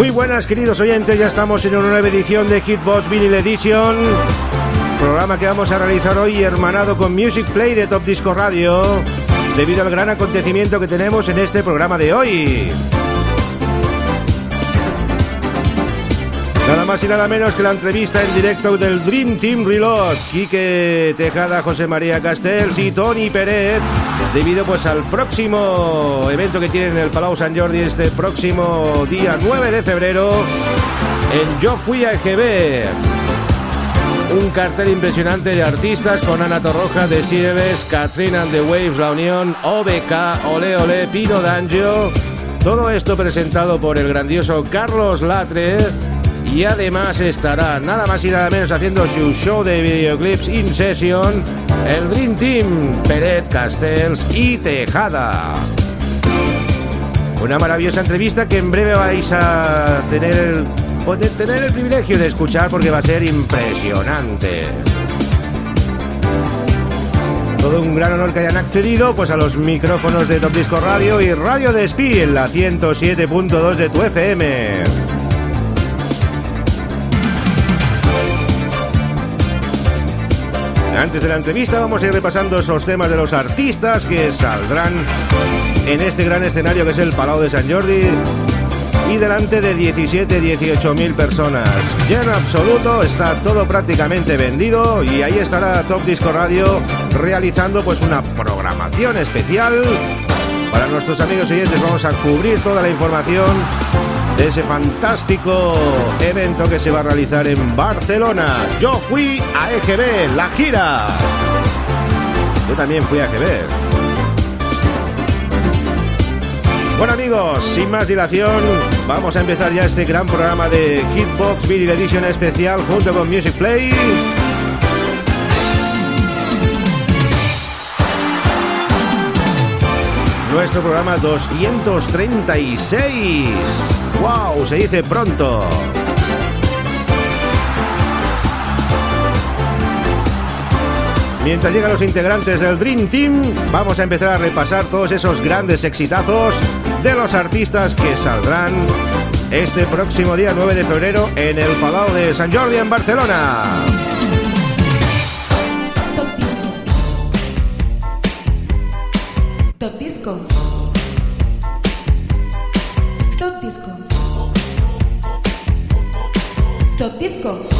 Muy buenas queridos oyentes, ya estamos en una nueva edición de Hitbox Vinyl Edition, programa que vamos a realizar hoy hermanado con Music Play de Top Disco Radio, debido al gran acontecimiento que tenemos en este programa de hoy. Nada más y nada menos que la entrevista en directo del Dream Team Reload, Quique Tejada, José María Castells y Tony Pérez, debido pues al próximo evento que tienen en el Palau San Jordi este próximo día 9 de febrero en Yo Fui a EGB. Un cartel impresionante de artistas con Ana Torroja de Sieves, Katrina and the Waves, La Unión, OBK, Ole Ole, Pino D'Angio. Todo esto presentado por el grandioso Carlos Latre y además estará nada más y nada menos haciendo su show de videoclips in session el Dream Team Peret Castells y Tejada. Una maravillosa entrevista que en breve vais a tener el, tener el privilegio de escuchar porque va a ser impresionante. Todo un gran honor que hayan accedido pues a los micrófonos de Top Disco Radio y Radio Despí en la 107.2 de tu FM. Antes de la entrevista vamos a ir repasando esos temas de los artistas que saldrán en este gran escenario que es el Palau de San Jordi y delante de 17-18 mil personas. Ya en absoluto está todo prácticamente vendido y ahí estará Top Disco Radio realizando pues una programación especial para nuestros amigos oyentes. Vamos a cubrir toda la información de ese fantástico evento que se va a realizar en Barcelona. Yo fui a EGB, la gira. Yo también fui a EGB. Bueno amigos, sin más dilación, vamos a empezar ya este gran programa de Hitbox Video Edition especial junto con Music Play. Nuestro programa 236. ¡Wow! Se dice pronto. Mientras llegan los integrantes del Dream Team, vamos a empezar a repasar todos esos grandes exitazos de los artistas que saldrán este próximo día 9 de febrero en el Palau de San Jordi en Barcelona. Top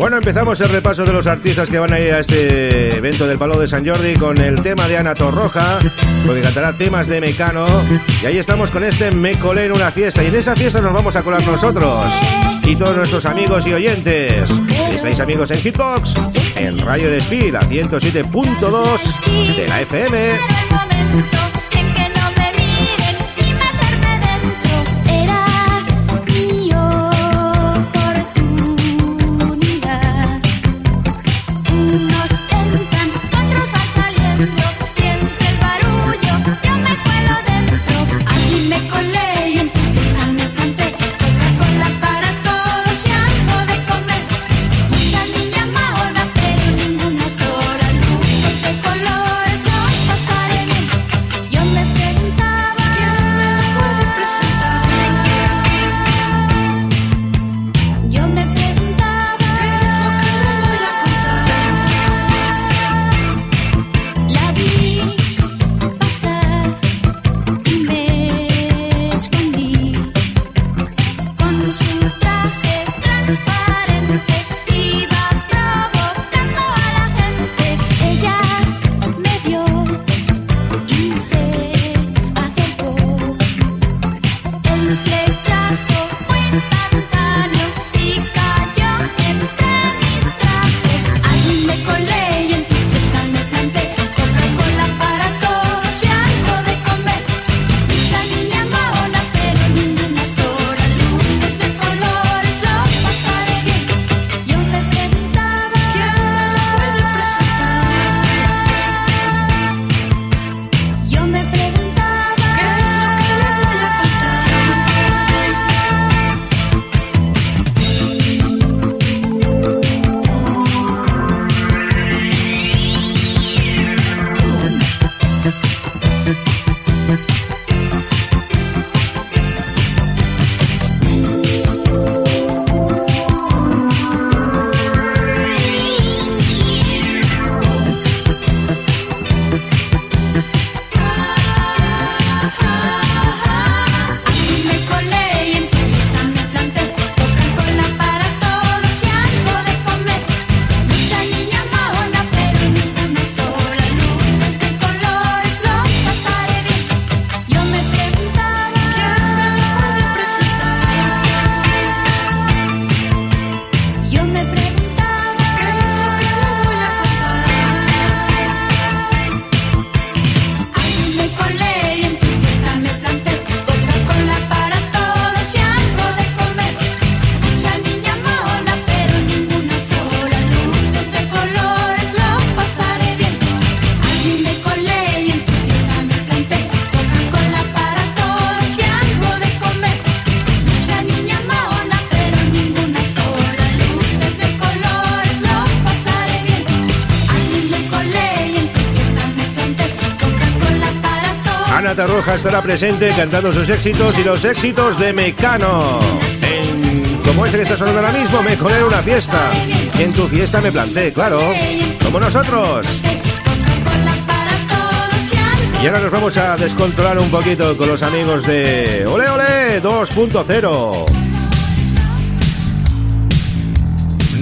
Bueno, empezamos el repaso de los artistas que van a ir a este evento del Palo de San Jordi con el tema de Ana Torroja, porque cantará temas de Mecano. Y ahí estamos con este Me colé en una fiesta. Y en esa fiesta nos vamos a colar nosotros y todos nuestros amigos y oyentes. Estáis amigos en Hitbox, en Radio Despí, la 107.2 de la FM. Estará presente cantando sus éxitos y los éxitos de Mecano. Como este que está sonando ahora mismo, me en una fiesta. En tu fiesta me planté, claro. Como nosotros. Y ahora nos vamos a descontrolar un poquito con los amigos de Ole Ole 2.0.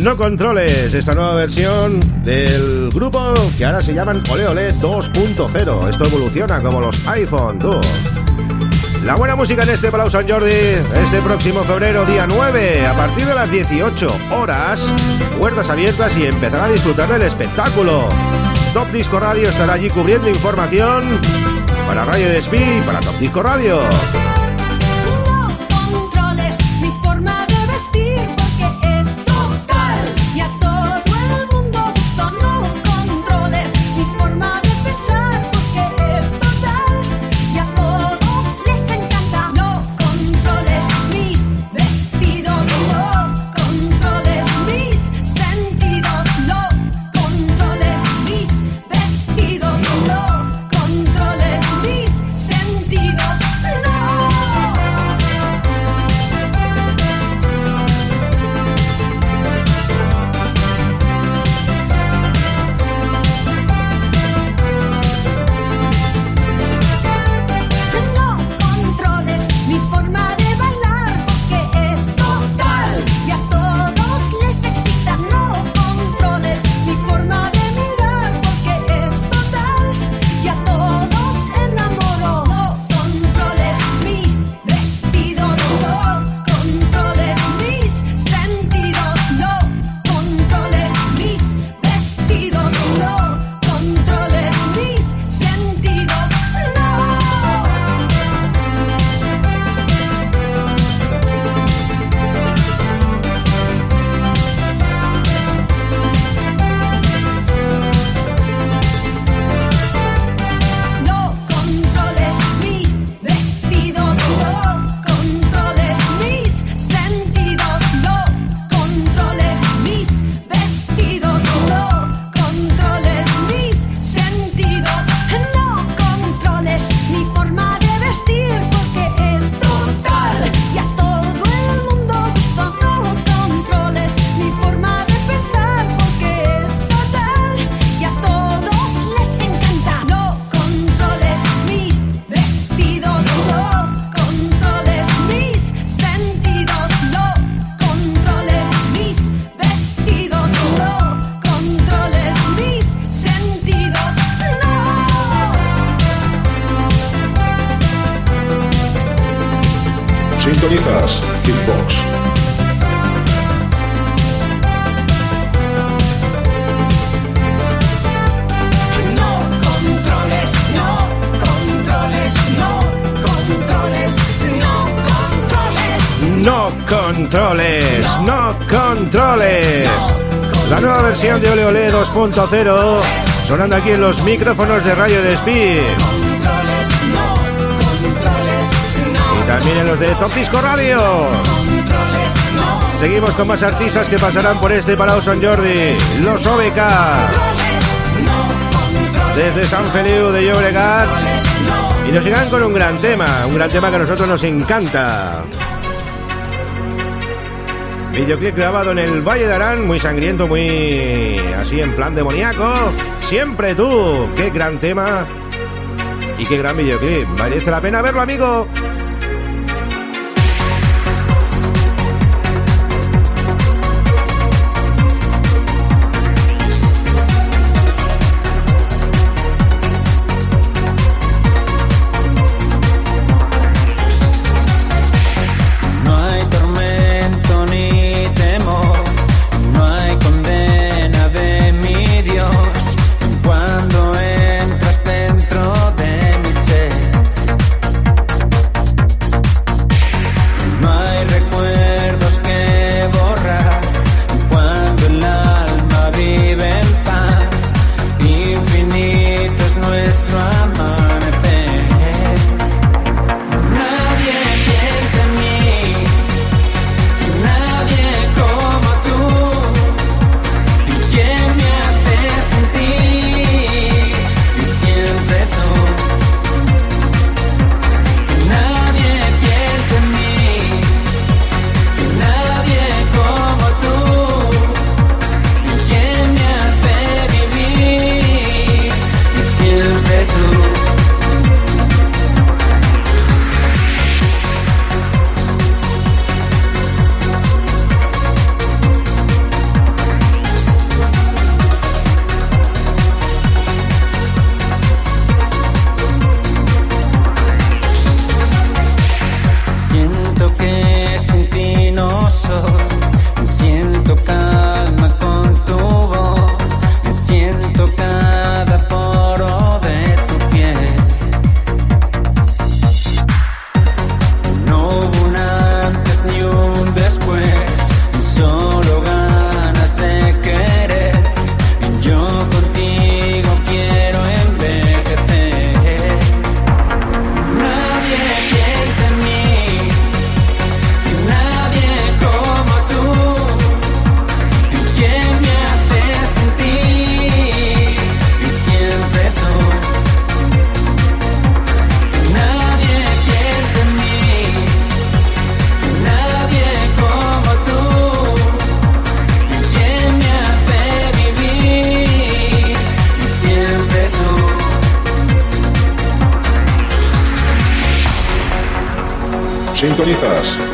No controles esta nueva versión del grupo que ahora se llaman Ole Ole 2.0. Esto evoluciona como los iPhone 2. La buena música en este Palau San Jordi este próximo febrero, día 9, a partir de las 18 horas, puertas abiertas y empezar a disfrutar del espectáculo. Top Disco Radio estará allí cubriendo información para Radio Despí y para Top Disco Radio. 3.0, sonando aquí en los micrófonos de Radio Despí. Y también en los de Top Radio. Seguimos con más artistas que pasarán por este Palau San Jordi, los OBK. Desde San Feliu de Llobregat. Y nos llegan con un gran tema, un gran tema que a nosotros nos encanta. Videoclip grabado en el Valle de Arán, muy sangriento, muy así en plan demoníaco. Siempre tú, qué gran tema y qué gran videoclip. Merece la pena verlo, amigo.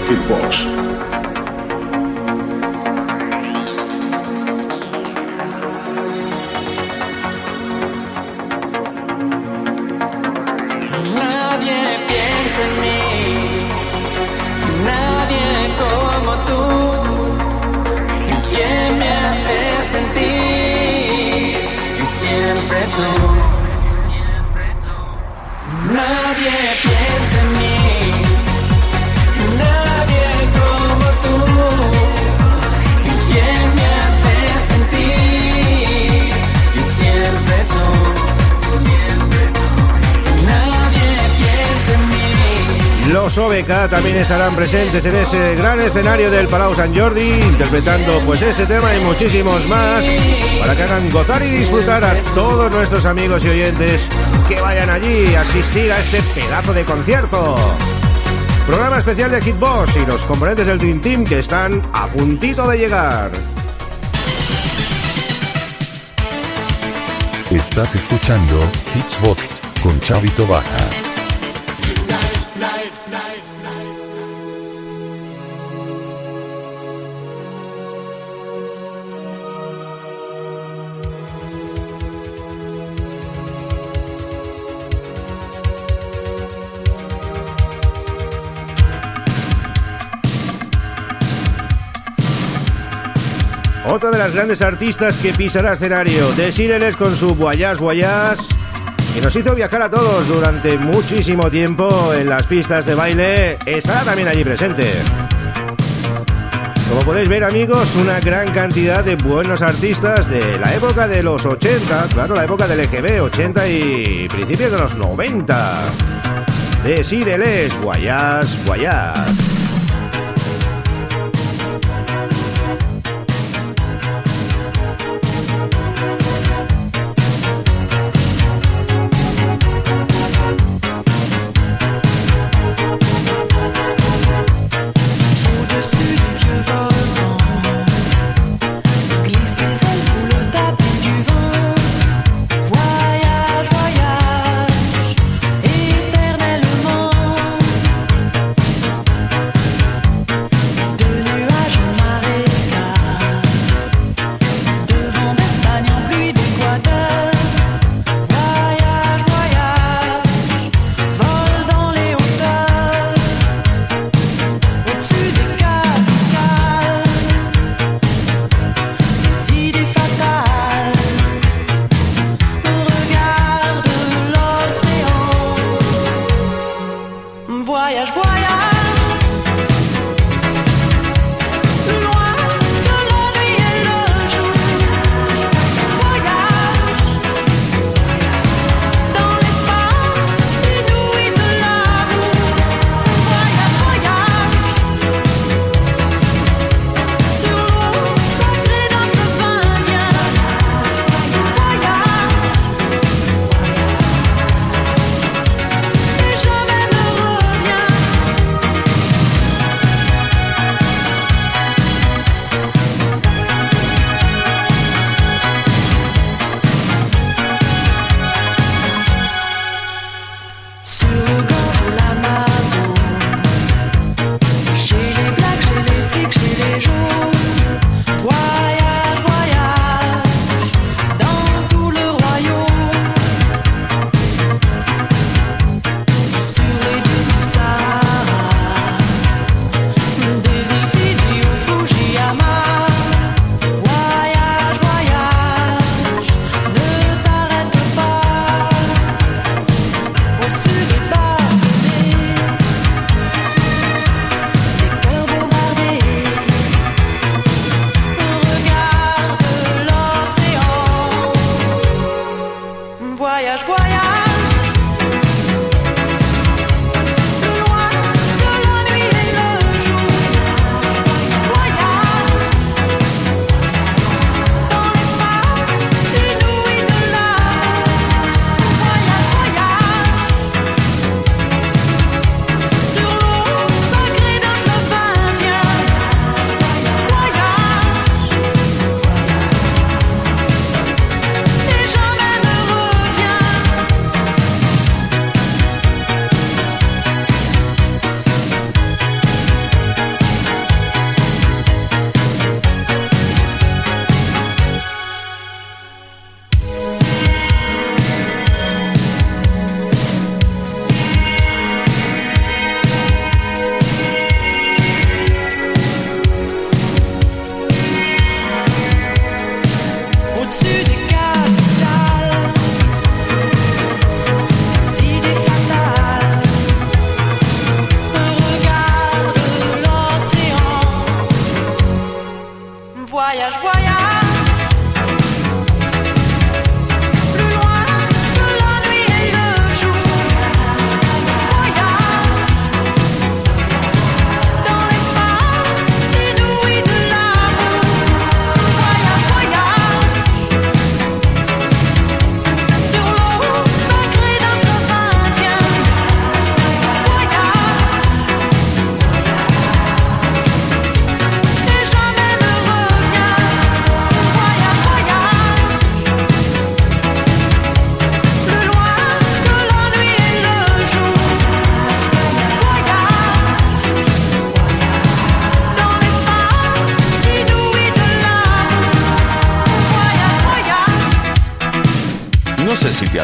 Sintonizas OBK también estarán presentes en ese gran escenario del Palau San Jordi, interpretando pues este tema y muchísimos más, para que hagan gozar y disfrutar a todos nuestros amigos y oyentes que vayan allí a asistir a este pedazo de concierto. Programa especial de Hitbox y los componentes del Dream Team que están a puntito de llegar. Estás escuchando Hitbox con Chavito Baja. Otra de las grandes artistas que pisará escenario, Desíreles con su Guayas Guayas, que nos hizo viajar a todos durante muchísimo tiempo en las pistas de baile, estará también allí presente. Como podéis ver amigos, una gran cantidad de buenos artistas de la época de los 80, claro, la época del EGB, 80 y principios de los 90. Desíreles, Guayas, Guayas.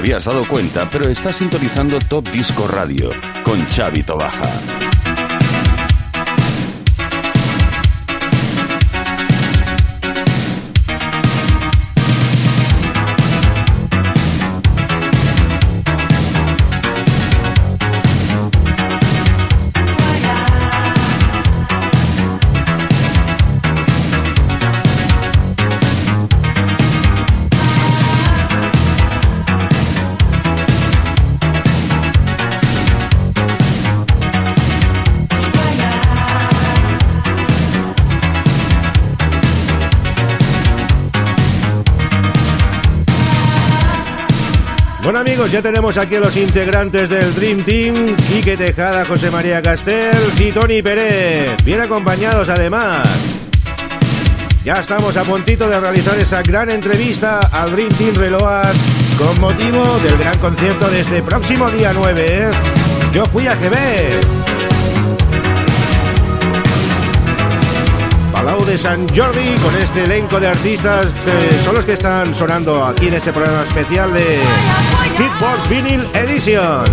Habías dado cuenta, pero estás sintonizando Top Disco Radio con Xavi Tobaja. Amigos, ya tenemos aquí a los integrantes del Dream Team, Quique Tejada, José María Castells y Tony Pérez, bien acompañados además. Ya estamos a puntito de realizar esa gran entrevista al Dream Team Reload con motivo del gran concierto de este próximo día 9. ¿eh? Yo fui a GB. Palau de San Jordi con este elenco de artistas que son los que están sonando aquí en este programa especial de Hitbox Vinyl Edition.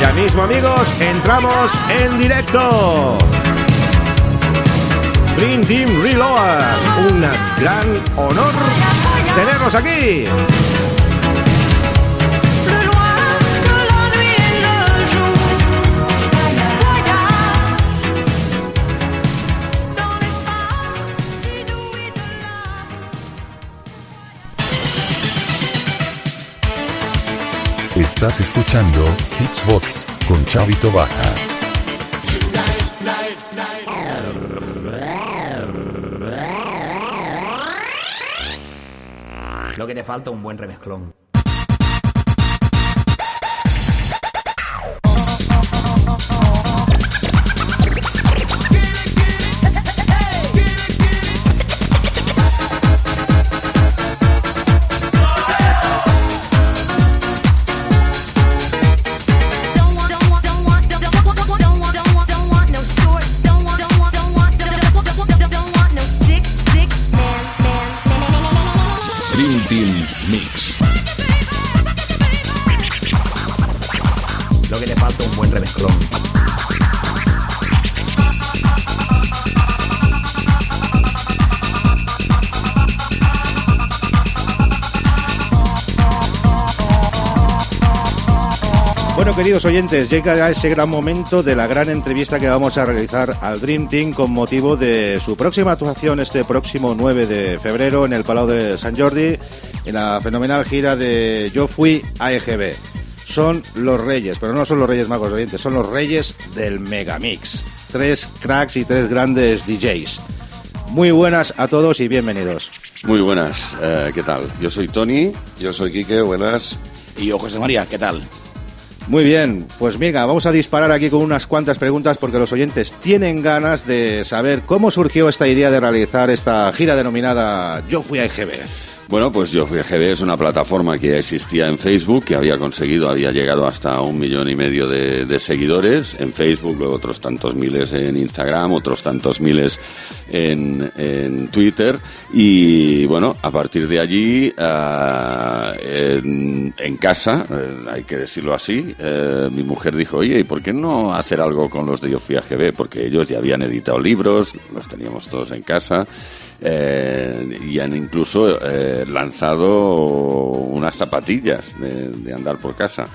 Ya mismo amigos, entramos en directo. Dream Team Reload, un gran honor tenerlos aquí. Estás escuchando Hitsbox con Chavito Baja. Lo que te falta un buen remezclón. Queridos oyentes, llega ya ese gran momento de la gran entrevista que vamos a realizar al Dream Team con motivo de su próxima actuación este próximo 9 de febrero en el Palau de San Jordi, en la fenomenal gira de Yo Fui a EGB. Son los reyes, pero no son los reyes magos oyentes, son los reyes del Megamix. Tres cracks y tres grandes DJs. Muy buenas a todos y bienvenidos. Muy buenas, eh, ¿qué tal? Yo soy Tony. Yo soy Quique, buenas. Y yo, José María, ¿qué tal? Muy bien, pues mira, vamos a disparar aquí con unas cuantas preguntas porque los oyentes tienen ganas de saber cómo surgió esta idea de realizar esta gira denominada Yo fui a EGB. Bueno, pues Yo Fui a GB es una plataforma que ya existía en Facebook, que había conseguido, había llegado hasta un millón y medio de, seguidores en Facebook, luego otros tantos miles en Instagram, otros tantos miles en, Twitter. Y bueno, a partir de allí, ah, en, casa, eh, hay que decirlo así, eh, mi mujer dijo, oye, ¿y por qué no hacer algo con los de Yo Fui a GB? Porque ellos ya habían editado libros, los teníamos todos en casa eh, y han incluso eh, lanzado unas zapatillas de, andar por casa.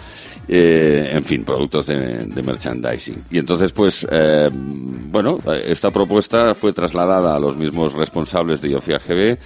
Eh, en fin, productos de, de merchandising. Y entonces, pues, bueno, esta propuesta fue trasladada a los mismos responsables de Yofia GB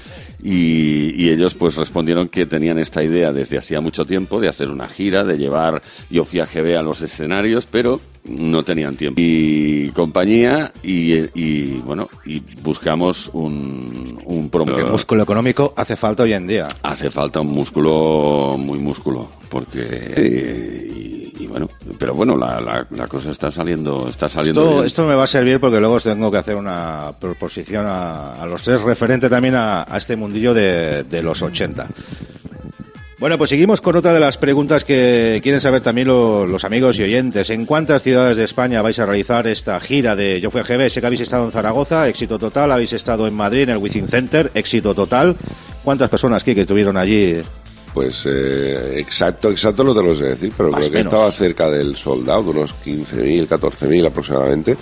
y, y ellos pues respondieron que tenían esta idea desde hacía mucho tiempo de hacer una gira, de llevar Yofia GB a los escenarios, pero no tenían tiempo y compañía y, y, bueno y buscamos un, un Porque promotor músculo económico hace falta hoy en día. hace falta un músculo muy músculo porque y, y bueno pero bueno la, la, la cosa está saliendo está saliendo Esto, bien. esto me va a servir porque luego tengo que hacer una proposición a, a los tres referente también a, a este mundillo de, de los 80. Bueno, pues seguimos con otra de las preguntas que quieren saber también lo- los amigos y oyentes. ¿En cuántas ciudades de España vais a realizar esta gira de Yo fui a GB? Sé que habéis estado en Zaragoza, éxito total. Habéis estado en Madrid, en el Within Center, éxito total. ¿Cuántas personas aquí que estuvieron allí? Pues eh, exacto, exacto no te lo sé decir, pero Más creo que menos. estaba cerca del soldado, de unos 15.000, 14.000 aproximadamente.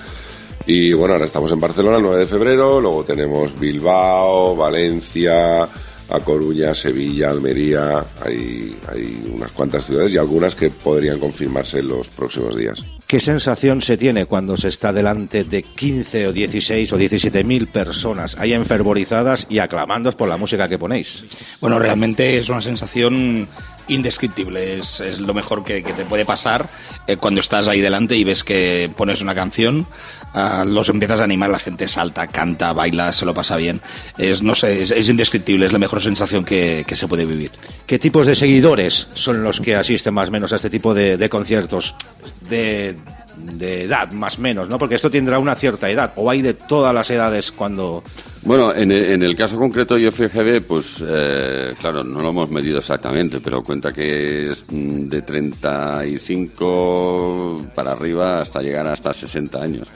Y bueno, ahora estamos en Barcelona el 9 de febrero, luego tenemos Bilbao, Valencia, A Coruña, Sevilla, Almería, hay, hay unas cuantas ciudades y algunas que podrían confirmarse en los próximos días. ¿Qué sensación se tiene cuando se está delante de 15 o 16 o 17 mil personas ahí enfervorizadas y aclamando por la música que ponéis? Bueno, realmente es una sensación indescriptible. Es, es lo mejor que, que te puede pasar eh, cuando estás ahí delante y ves que pones una canción, ah, los empiezas a animar, la gente salta, canta, baila, se lo pasa bien. Es, no sé, es, es indescriptible, es la mejor sensación que, que se puede vivir. ¿Qué tipos de seguidores son los que asisten más o menos a este tipo de, de conciertos? De, de edad, más o menos, ¿no? Porque esto tendrá una cierta edad, o hay de todas las edades cuando... Bueno, en el, en el caso concreto de FGB, pues eh, claro, no lo hemos medido exactamente, pero cuenta que es mm, de 35 para arriba hasta llegar hasta 60 años.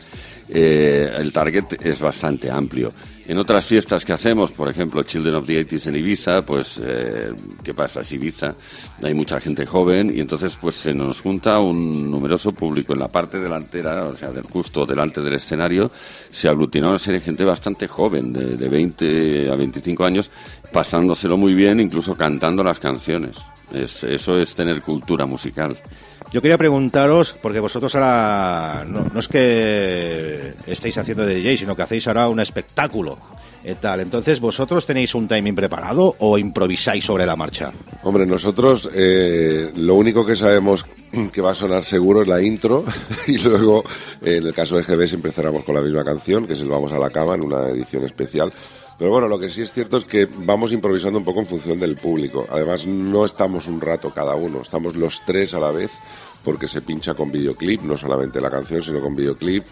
Eh, el target es bastante amplio. En otras fiestas que hacemos, por ejemplo, Children of the 80s en Ibiza, pues, eh, ¿qué pasa? Es Ibiza, hay mucha gente joven y entonces pues se nos junta un numeroso público en la parte delantera, o sea, del justo delante del escenario, se aglutina una serie de gente bastante joven, de, de 20 a 25 años, pasándoselo muy bien, incluso cantando las canciones. Es- eso es tener cultura musical. Yo quería preguntaros, porque vosotros ahora no, es que estéis haciendo de DJ, sino que hacéis ahora un espectáculo y tal. Entonces, ¿vosotros tenéis un timing preparado o improvisáis sobre la marcha? Hombre, nosotros eh, lo único que sabemos que va a sonar seguro es la intro y luego, eh, en el caso de GB, siempre cerramos con la misma canción, que es el Vamos a la cama, en una edición especial. Pero bueno, lo que sí es cierto es que vamos improvisando un poco en función del público. Además, no estamos un rato cada uno, estamos los tres a la vez, porque se pincha con videoclip, no solamente la canción, sino con videoclip.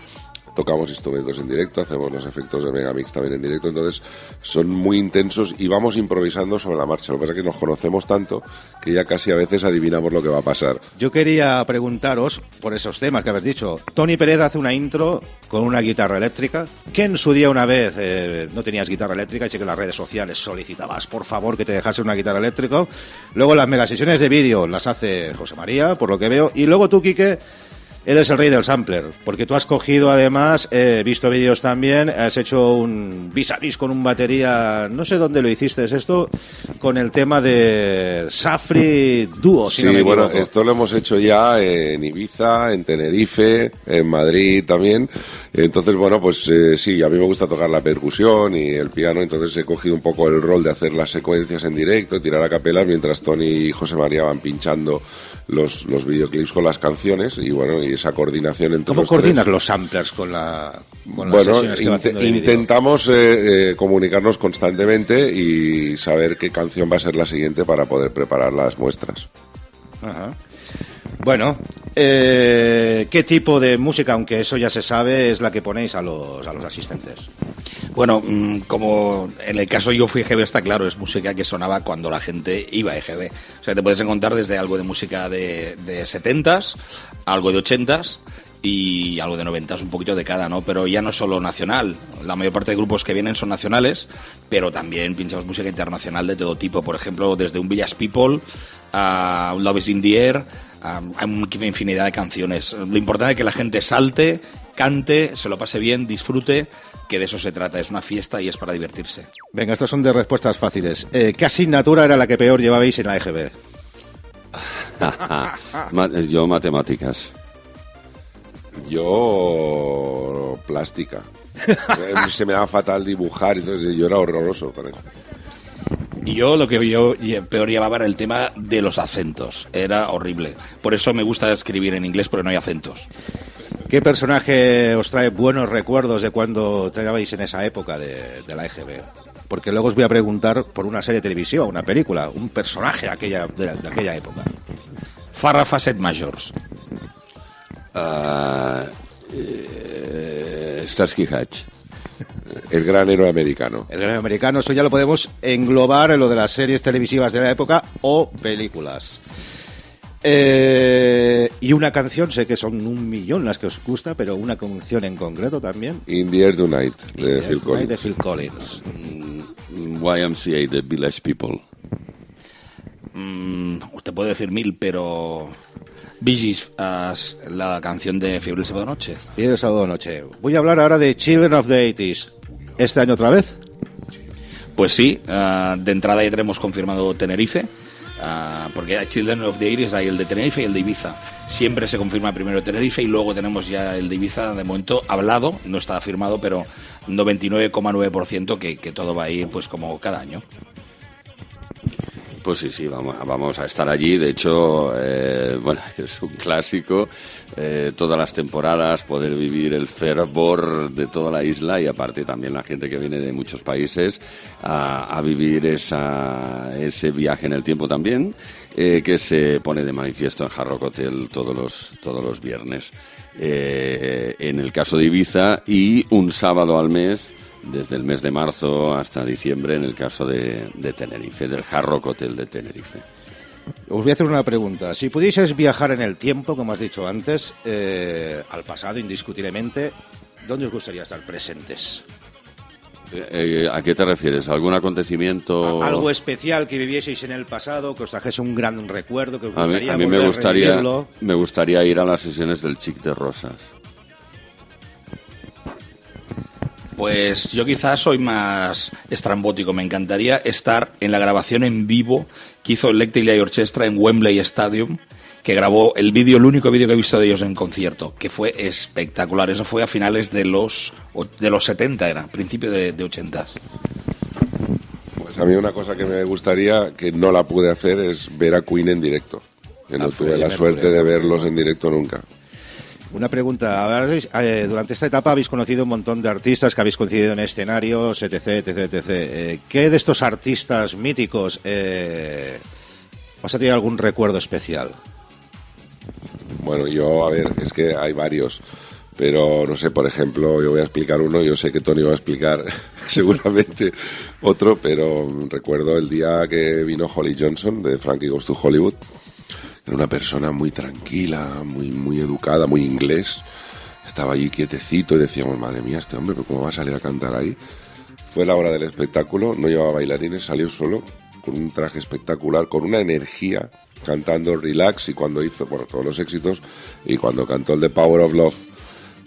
Tocamos instrumentos en directo, hacemos los efectos de Megamix también en directo, entonces son muy intensos y vamos improvisando sobre la marcha. Lo que pasa es que nos conocemos tanto que ya casi a veces adivinamos lo que va a pasar. Yo quería preguntaros por esos temas que habéis dicho. Tony Pérez hace una intro con una guitarra eléctrica, que en su día una vez eh, no tenías guitarra eléctrica y que en las redes sociales solicitabas, por favor, que te dejase una guitarra eléctrica. Luego las megasesiones de vídeo las hace José María, por lo que veo. Y luego tú, Quique, eres el rey del sampler, porque tú has cogido además, he visto vídeos también, has hecho un vis a vis con un batería, no sé dónde lo hiciste esto, con el tema de Safri Duo, si Sí, no me bueno, esto lo hemos hecho ya en Ibiza, en Tenerife, en Madrid también. Entonces, bueno, pues eh, sí, a mí me gusta tocar la percusión y el piano, entonces he cogido un poco el rol de hacer las secuencias en directo, tirar a capela, mientras Tony y José María van pinchando los, los videoclips con las canciones y bueno, y esa coordinación entre ¿Cómo los coordinas tres. los samplers con, la, con las Bueno, sesiones que va inte- haciendo de vídeo? intentamos eh, eh, comunicarnos constantemente y saber qué canción va a ser la siguiente para poder preparar las muestras. Ajá. Bueno, eh, ¿qué tipo de música, aunque eso ya se sabe, es la que ponéis a los, a los asistentes? Bueno, mm, como en el caso yo fui EGB está claro, es música que sonaba cuando la gente iba a EGB. O sea, te puedes encontrar desde algo de música de, de 70s, algo de 80s y algo de 90s, un poquito de cada, ¿no? Pero ya no solo nacional. La mayor parte de grupos que vienen son nacionales, pero también pinchamos música internacional de todo tipo. Por ejemplo, desde un Village People a un Love is in the Air, a- hay una infinidad de canciones. Lo importante es que la gente salte, cante, se lo pase bien, disfrute, que de eso se trata. Es una fiesta y es para divertirse. Venga, estos son de respuestas fáciles. Eh, ¿Qué asignatura era la que peor llevabais en la EGB? Yo matemáticas. Yo plástica. Eh, Se me daba fatal dibujar, entonces yo era horroroso con eso. Y yo lo que yo peor llevaba era el tema de los acentos. Era horrible. Por eso me gusta escribir en inglés porque no hay acentos. ¿Qué personaje os trae buenos recuerdos de cuando trabajabais en esa época de, de la EGB? Porque luego os voy a preguntar por una serie de televisión, una película, un personaje de aquella, de, de aquella época. Farrah Facet Majors. Ah, eh, Starsky Hatch. El gran héroe americano. El gran americano, eso ya lo podemos englobar en lo de las series televisivas de la época o películas. Eh, y una canción, sé que son un millón las que os gusta, pero una canción en concreto también. In the Air Tonight, de Phil Collins. de Phil Collins. YMCA, The Village People. Mm, te puedo decir mil, pero... Bee Gees, la canción de Fiebre el sábado noche. Y el sábado noche. Voy a hablar ahora de Children of the 80s. ¿Este año otra vez? Pues sí, ah, de entrada ya tenemos confirmado Tenerife, ah, porque hay Children of the Iris, hay el de Tenerife y el de Ibiza. Siempre se confirma primero Tenerife y luego tenemos ya el de Ibiza, de momento hablado, no está firmado, pero 99,9% que, que todo va a ir pues como cada año. Pues sí, sí, vamos, vamos a estar allí. De hecho, eh, bueno, es un clásico. eh, todas las temporadas poder vivir el fervor de toda la isla y aparte también la gente que viene de muchos países a, a vivir esa, ese viaje en el tiempo también, eh, que se pone de manifiesto en Hard Rock Hotel todos los, todos los viernes. Eh, en el caso de Ibiza y un sábado al mes desde el mes de marzo hasta diciembre en el caso de, de Tenerife, del Hard Rock Hotel de Tenerife. Os voy a hacer una pregunta. Si pudieses viajar en el tiempo, como has dicho antes, eh, al pasado indiscutiblemente, ¿dónde os gustaría estar presentes? Eh, eh, ¿A qué te refieres? ¿Algún acontecimiento? Algo especial que vivieseis en el pasado, que os trajese un gran recuerdo, que os a mí, gustaría a mí me a gustaría me gustaría ir a las sesiones del Chic de Rosas. Pues yo quizás soy más estrambótico. Me encantaría estar en la grabación en vivo que hizo Electric Light Orchestra en Wembley Stadium, que grabó el vídeo, el único vídeo que he visto de ellos en concierto, que fue espectacular. Eso fue a finales de los de los 70 era, principio de, de 80. Pues a mí una cosa que me gustaría, que no la pude hacer, es ver a Queen en directo. Que no A tuve la suerte de verlos en directo nunca. Una pregunta. Eh, durante esta etapa habéis conocido un montón de artistas que habéis coincidido en escenarios, etc, etc, etc. Eh, ¿Qué de estos artistas míticos eh, os ha tenido algún recuerdo especial? Bueno, yo, a ver, es que hay varios. Pero, no sé, por ejemplo, yo voy a explicar uno, yo sé que Tony va a explicar seguramente otro, pero recuerdo el día que vino Holly Johnson de Frankie Goes to Hollywood. Era una persona muy tranquila, muy, muy educada, muy inglés. Estaba allí quietecito y decíamos, madre mía, este hombre, ¿pero ¿cómo va a salir a cantar ahí? Fue la hora del espectáculo, no llevaba bailarines, salió solo, con un traje espectacular, con una energía, cantando Relax y cuando hizo, todos los éxitos, y cuando cantó el de Power of Love,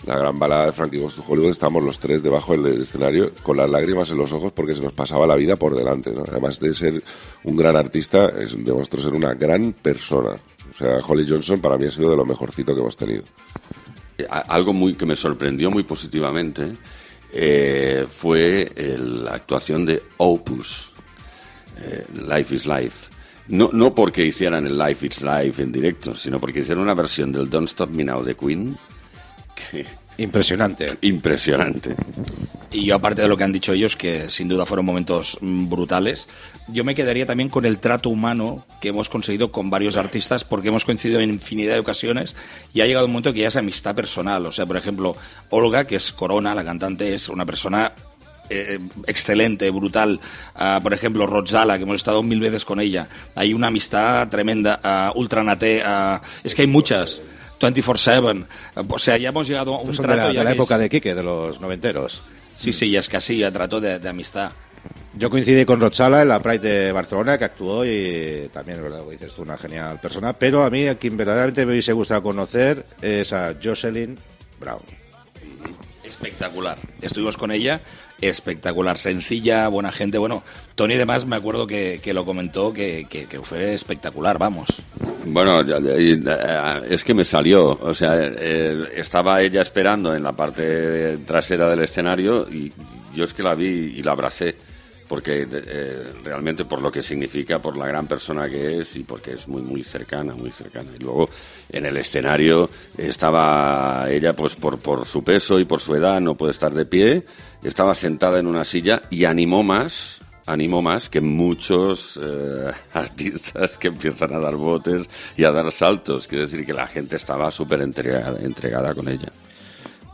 la gran balada de Frankie Goes to Hollywood, estábamos los tres debajo del escenario con las lágrimas en los ojos porque se nos pasaba la vida por delante. Además de ser un gran artista, es, demostró ser una gran persona. O sea, Holly Johnson para mí ha sido de lo mejorcito que hemos tenido. Eh, Algo muy que me sorprendió muy positivamente eh, fue la actuación de Opus, eh, Life is Life. No, no porque hicieran el Life is Life en directo, sino porque hicieron una versión del Don't Stop Me Now de Queen que Impresionante. impresionante. Y yo, aparte de lo que han dicho ellos, que sin duda fueron momentos mm, brutales, yo me quedaría también con el trato humano que hemos conseguido con varios artistas, porque hemos coincidido en infinidad de ocasiones y ha llegado un momento que ya es amistad personal. O sea, por ejemplo, Olga, que es Corona, la cantante, es una persona eh, excelente, brutal. Ah, por ejemplo, Rotzala, que hemos estado mil veces con ella. Hay una amistad tremenda. Ah, Ultranate, ah, es que hay muchas. 24-7. Ah, O sea, ya hemos llegado a un son de trato la, ya de la época es- de Quique, de los noventeros. Sí, sí, ya es casi ya trato de, de amistad. Yo coincidí con Rotsala en la Pride de Barcelona, que actuó y también, verdad, como dices tú, una genial persona. Pero a mí, a quien verdaderamente me hubiese gustado conocer es a Jocelyn Brown. Espectacular. Estuvimos con ella, espectacular, sencilla, buena gente. Bueno, Tony además me acuerdo que, que lo comentó que, que- que fue espectacular, vamos. Bueno, eh, es que me salió. O sea, estaba ella esperando en la parte trasera del escenario y yo es que la vi y la abracé. Porque eh, realmente por lo que significa, por la gran persona que es y porque es muy, muy cercana, muy cercana. Y luego en el escenario estaba ella, pues por, por su peso y por su edad, no puede estar de pie. Estaba sentada en una silla y animó más animó más que muchos eh, artistas que empiezan a dar botes y a dar saltos. Quiero decir que la gente estaba súper entregada, entregada con ella.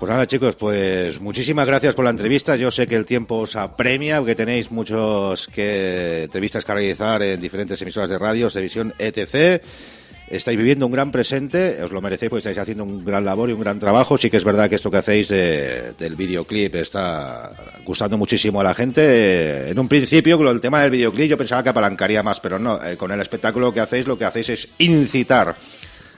Pues nada, chicos, pues muchísimas gracias por la entrevista. Yo sé que el tiempo os apremia, porque tenéis muchos que, entrevistas que realizar en diferentes emisoras de radio, televisión, etc. Estáis viviendo un gran presente, os lo merecéis porque estáis haciendo un gran labor y un gran trabajo. Sí que es verdad que esto que hacéis de- del videoclip está gustando muchísimo a la gente. En un principio, con el tema del videoclip, yo pensaba que apalancaría más, pero no. Eh, con el espectáculo que hacéis, lo que hacéis es incitar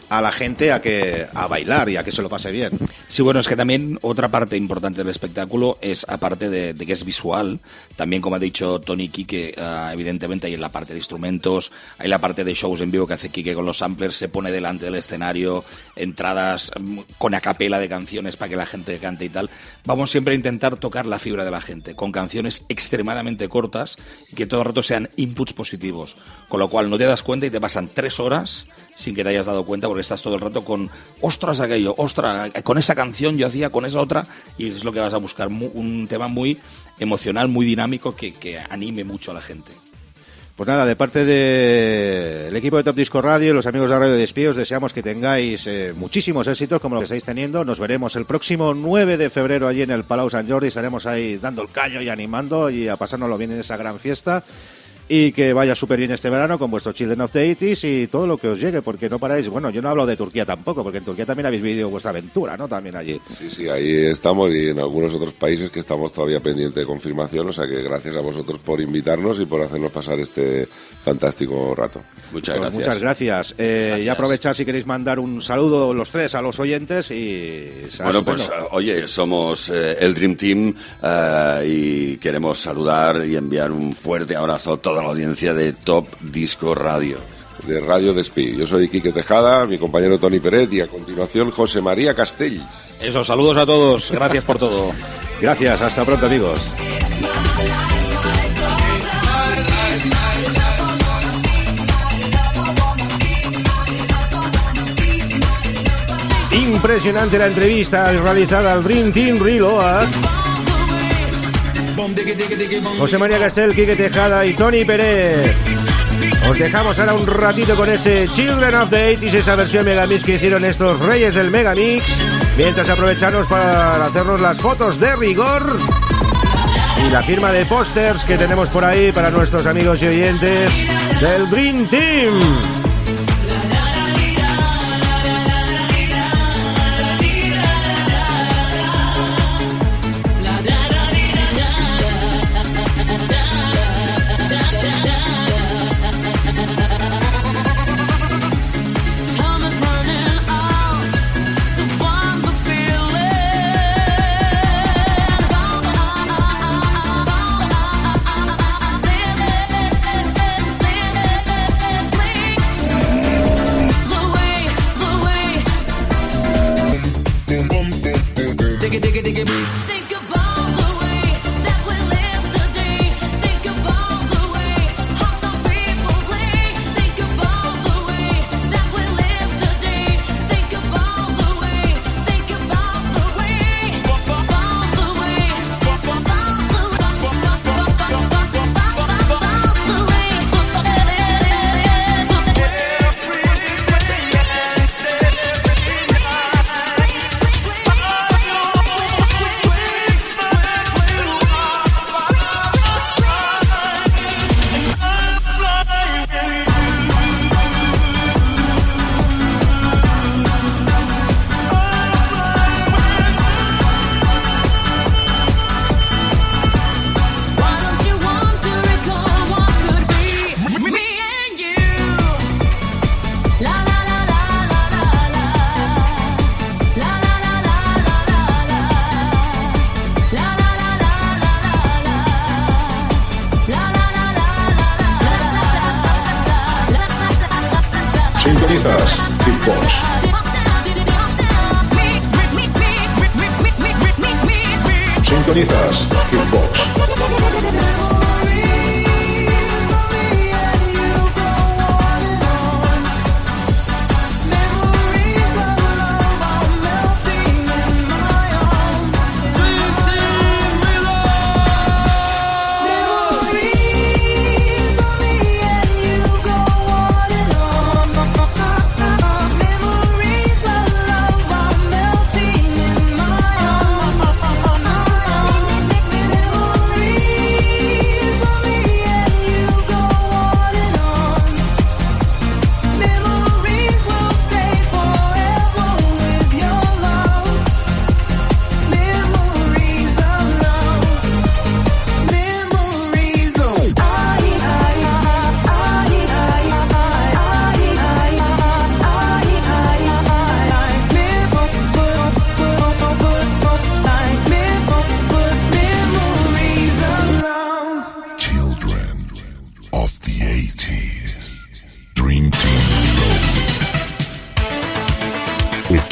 a la gente a que a bailar y a que se lo pase bien. Sí, bueno, es que también otra parte importante del espectáculo es, aparte de, de que es visual, también como ha dicho Tony Quique, ah, evidentemente hay en la parte de instrumentos, hay la parte de shows en vivo que hace Quique con los samplers, se pone delante del escenario, entradas mm, con acapela de canciones para que la gente cante y tal. Vamos siempre a intentar tocar la fibra de la gente, con canciones extremadamente cortas y que todo el rato sean inputs positivos, con lo cual no te das cuenta y te pasan tres horas sin que te hayas dado cuenta porque estás todo el rato con ostras aquello, ostras, con esa canción yo hacía, con esa otra y es lo que vas a buscar, un tema muy emocional, muy dinámico que, que anime mucho a la gente. Pues nada, de parte del equipo de Top Disco Radio y los amigos de Radio Despí, os deseamos que tengáis eh, muchísimos éxitos como los que estáis teniendo. Nos veremos el próximo 9 de febrero allí en el Palau San Jordi. Estaremos ahí dando el callo y animando y a pasárnoslo bien en esa gran fiesta. Y que vaya súper bien este verano con vuestro Children of the 80s y todo lo que os llegue, porque no paráis. Bueno, yo no hablo de Turquía tampoco, porque en Turquía también habéis vivido vuestra aventura, ¿no? También allí. Sí, sí, ahí estamos y en algunos otros países que estamos todavía pendientes de confirmación. O sea que gracias a vosotros por invitarnos y por hacernos pasar este fantástico rato. Muchas Pues gracias. Muchas gracias. Eh, Y Gracias. aprovechar si queréis mandar un saludo los tres a los oyentes y... Bueno, pues estupendo. eh, oye, somos eh, el Dream Team eh, y queremos saludar y enviar un fuerte abrazo a toda la audiencia de Top Disco Radio. De Radio Despí. Yo soy Quique Tejada, mi compañero Tony Peret y a continuación José María Castell. Eso, saludos a todos, gracias por todo. Gracias, hasta pronto amigos. Impresionante la entrevista realizada al Dream Team Reload. José María Castel, Quique Tejada y Tony Pérez. Os dejamos ahora un ratito con ese Children of the 80s, esa versión Megamix que hicieron estos reyes del Megamix. Mientras aprovechamos para hacernos las fotos de rigor y la firma de pósters que tenemos por ahí para nuestros amigos y oyentes del Dream Team. La la. Sintonizas.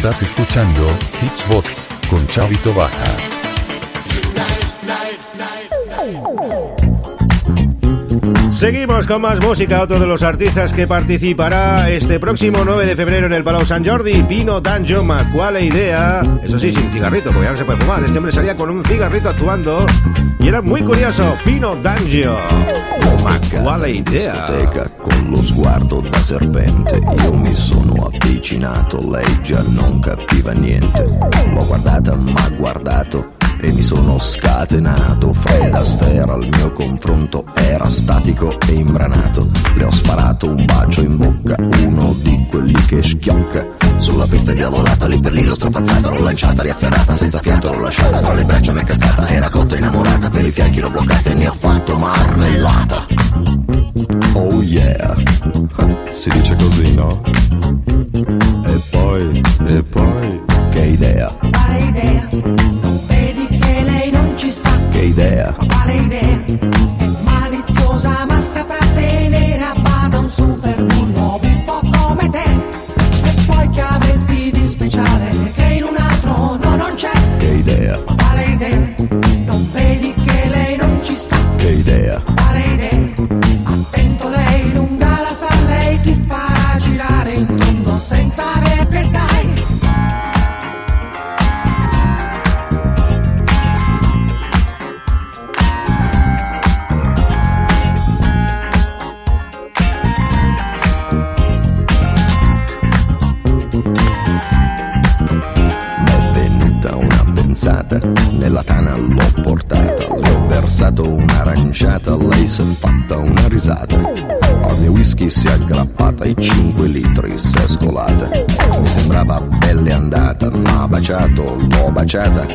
Estás escuchando Hitsbox con Chavito Baja. Seguimos con más música. Otro de los artistas que participará este próximo 9 de febrero en el Palau San Jordi, Pino Danjo Macuale Idea. Eso sí, sin cigarrito, porque ya no se puede fumar. Este hombre salía con un cigarrito actuando y era muy curioso. Pino Danjo Macuale Idea. discoteca con lo sguardo da serpente. Io mi sono avvicinato, lei già non capiva niente. L'ho guardata, m'ha guardato e mi sono scatenato. Fred Astaire al mio confronto era statico e imbranato. Le ho sparato un bacio in bocca, uno di quelli che schiocca sulla pista diavolata, lì per lì l'ho strapazzata, l'ho lanciata, riafferrata, senza fiato l'ho lasciata, tra le braccia mi è cascata, era cotta innamorata, per i fianchi l'ho bloccata e ne ho fatto marmellata. Oh yeah, si dice così, no? E poi, e poi, che idea, Quale idea? Non vedi che lei non ci sta? che idea, Quale idea? È maliziosa ma saprà tenere e 5 litri si è scolata. Mi sembrava belle andata, m'ha baciato, l'ho baciata,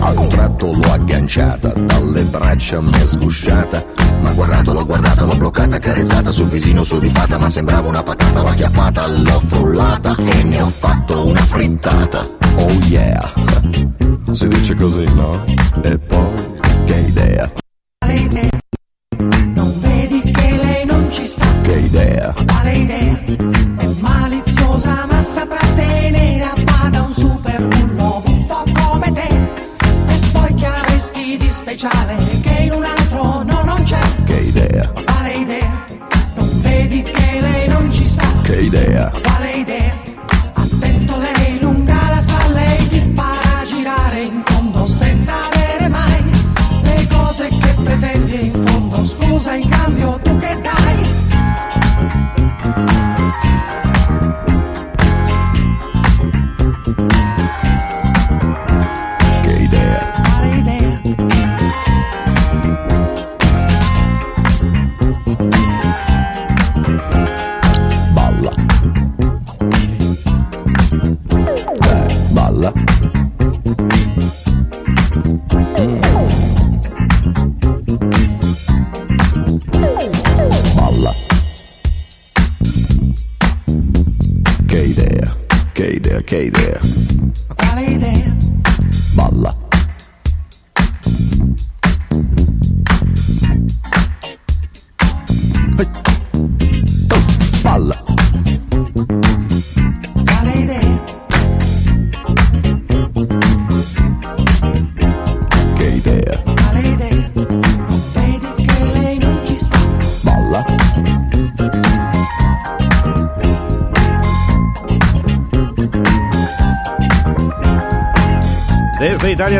ad un tratto l'ho agganciata, dalle braccia m'è sgusciata. Ma guardato, l'ho guardata, l'ho bloccata, carezzata sul visino sudifata, ma sembrava una patata, l'ho acchiappata, l'ho frullata e ne ho fatto una frittata. Oh yeah, si dice così, no? E poi, che idea?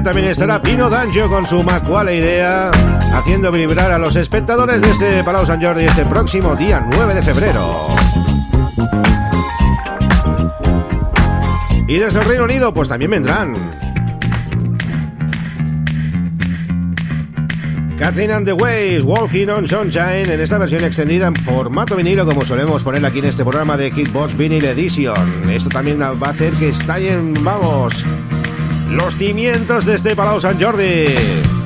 También estará Pino D'Angio con su Macuale Idea, haciendo vibrar a los espectadores de este Palau San Jordi este próximo día 9 de febrero. Y desde el Reino Unido, pues también vendrán. Catherine and the Ways, Walking on Sunshine, en esta versión extendida en formato vinilo, como solemos poner aquí en este programa de Hitbox Vinyl Edition. Esto también va a hacer que estallen, vamos, los cimientos de este Palau San Jordi.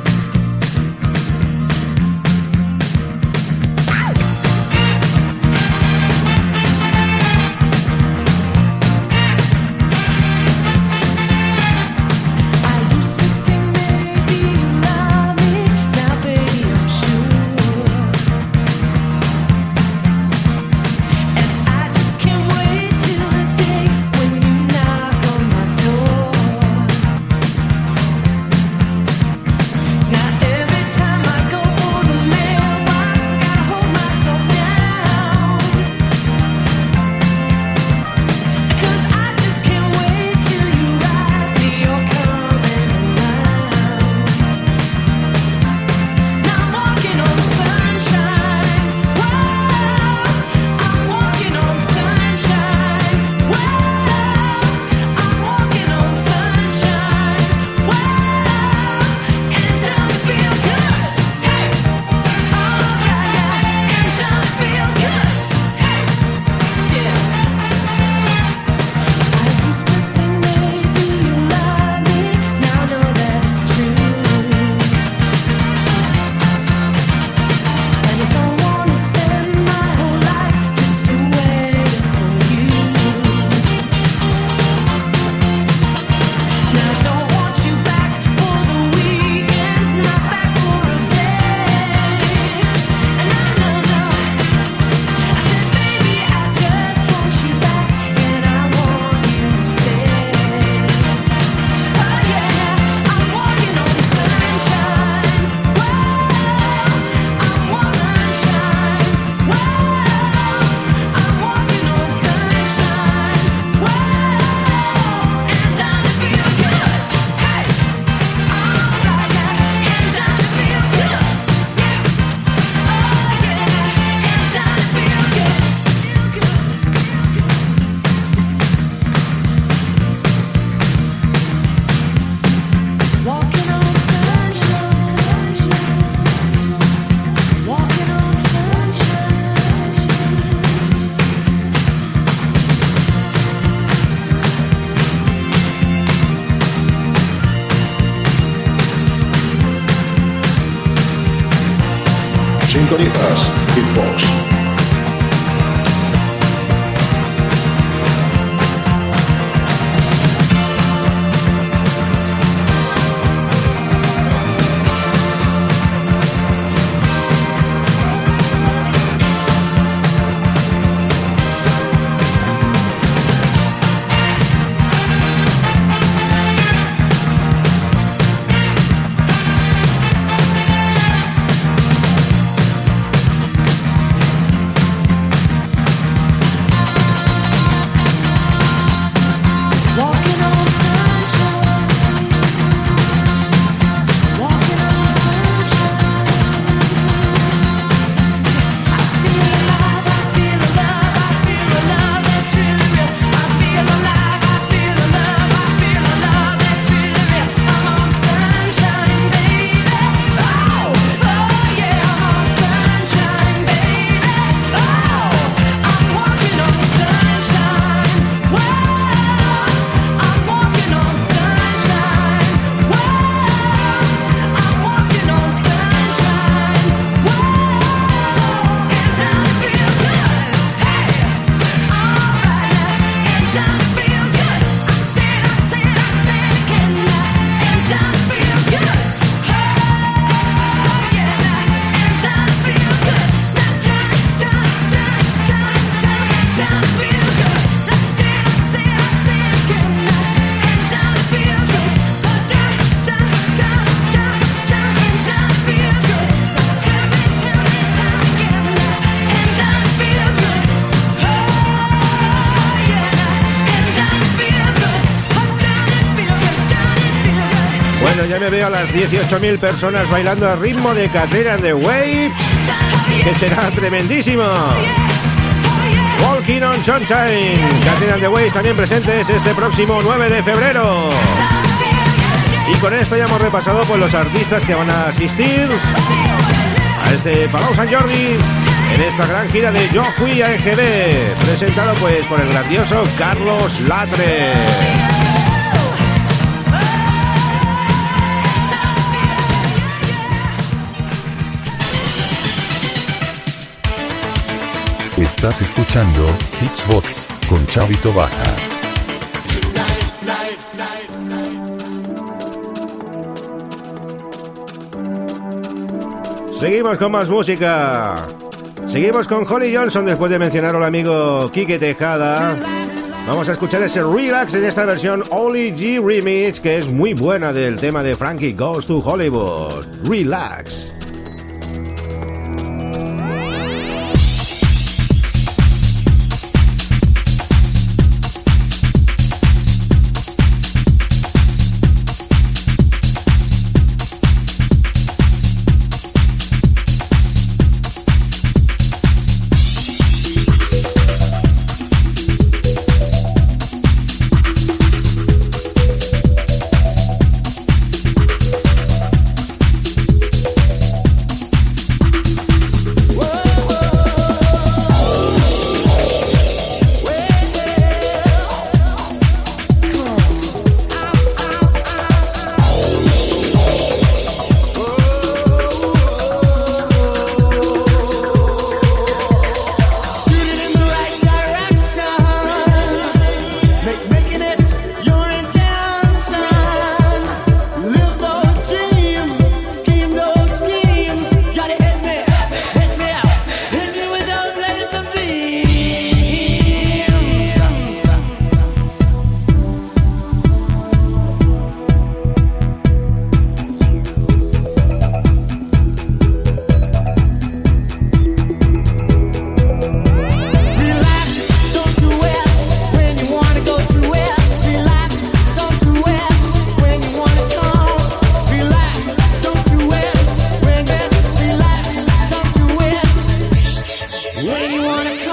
Me veo a las 18.000 personas bailando al ritmo de Catherine and the Waves, que será tremendísimo. Walking on Sunshine. Catherine and the Waves también presentes este próximo 9 de febrero. Y con esto ya hemos repasado pues, los artistas que van a asistir a este Palau San Jordi en esta gran gira de Yo Fui a EGB, presentado pues por el grandioso Carlos Latre. Estás escuchando Hitsbox con Chavito Baja. Seguimos con más música. Seguimos con Holly Johnson después de mencionar al amigo Quique Tejada. Vamos a escuchar ese relax en esta versión Oli G Remix que es muy buena del tema de Frankie Goes to Hollywood. Relax. When you wanna come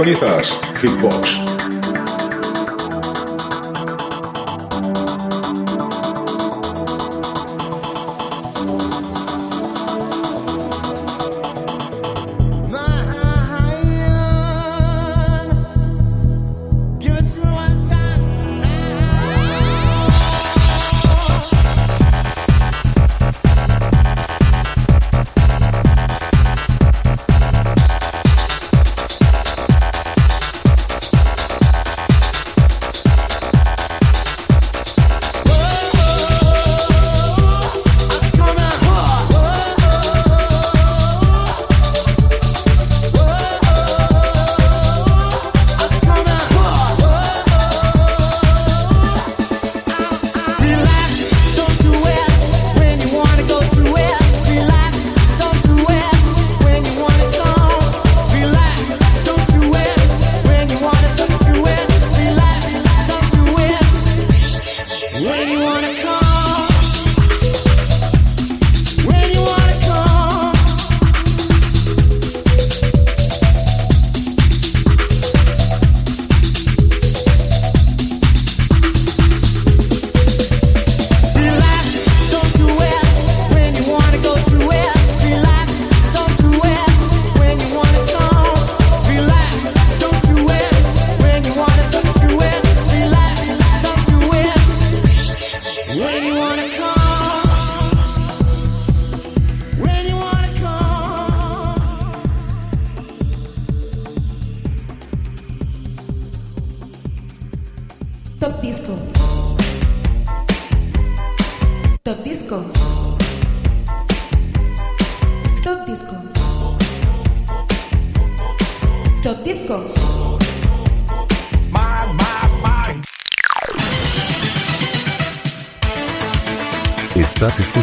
Sintonizas Hitbox.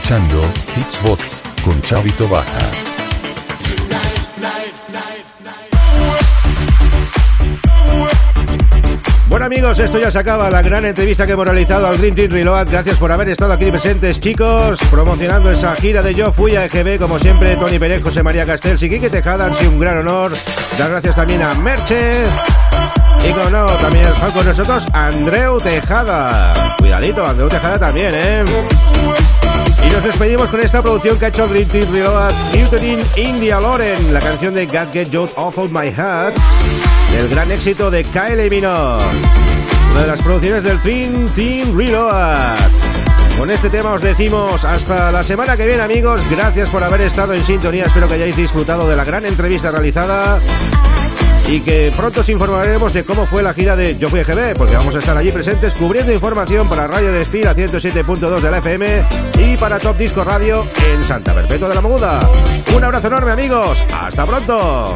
Escuchando Hitsbox con Chavito Baja. Bueno amigos, esto ya se acaba, la gran entrevista que hemos realizado al Dream Team Reload. Gracias por haber estado aquí presentes, chicos, promocionando esa gira de Yo Fui a EGB, como siempre, Tony Pérez, José María Castells y Quique Tejada, han sido un gran honor. Dar gracias también a Merche. Y como no, también está con nosotros Andreu Tejada. Cuidadito, Andreu Tejada también, ¿eh? Y nos despedimos con esta producción que ha hecho Dream Team Reload, featuring India Loren, la canción de God Get You Off of My Heart, del gran éxito de Kylie Minogue. Una de las producciones del Dream Team Reload. Con este tema os decimos hasta la semana que viene, amigos. Gracias por haber estado en sintonía. Espero que hayáis disfrutado de la gran entrevista realizada. Y que pronto os informaremos de cómo fue la gira de Yo Fui EGB, porque vamos a estar allí presentes cubriendo información para Radio Despil a 107.2 de la FM y para Top Disco Radio en Santa Perpetua de la Moguda. Un abrazo enorme, amigos. Hasta pronto.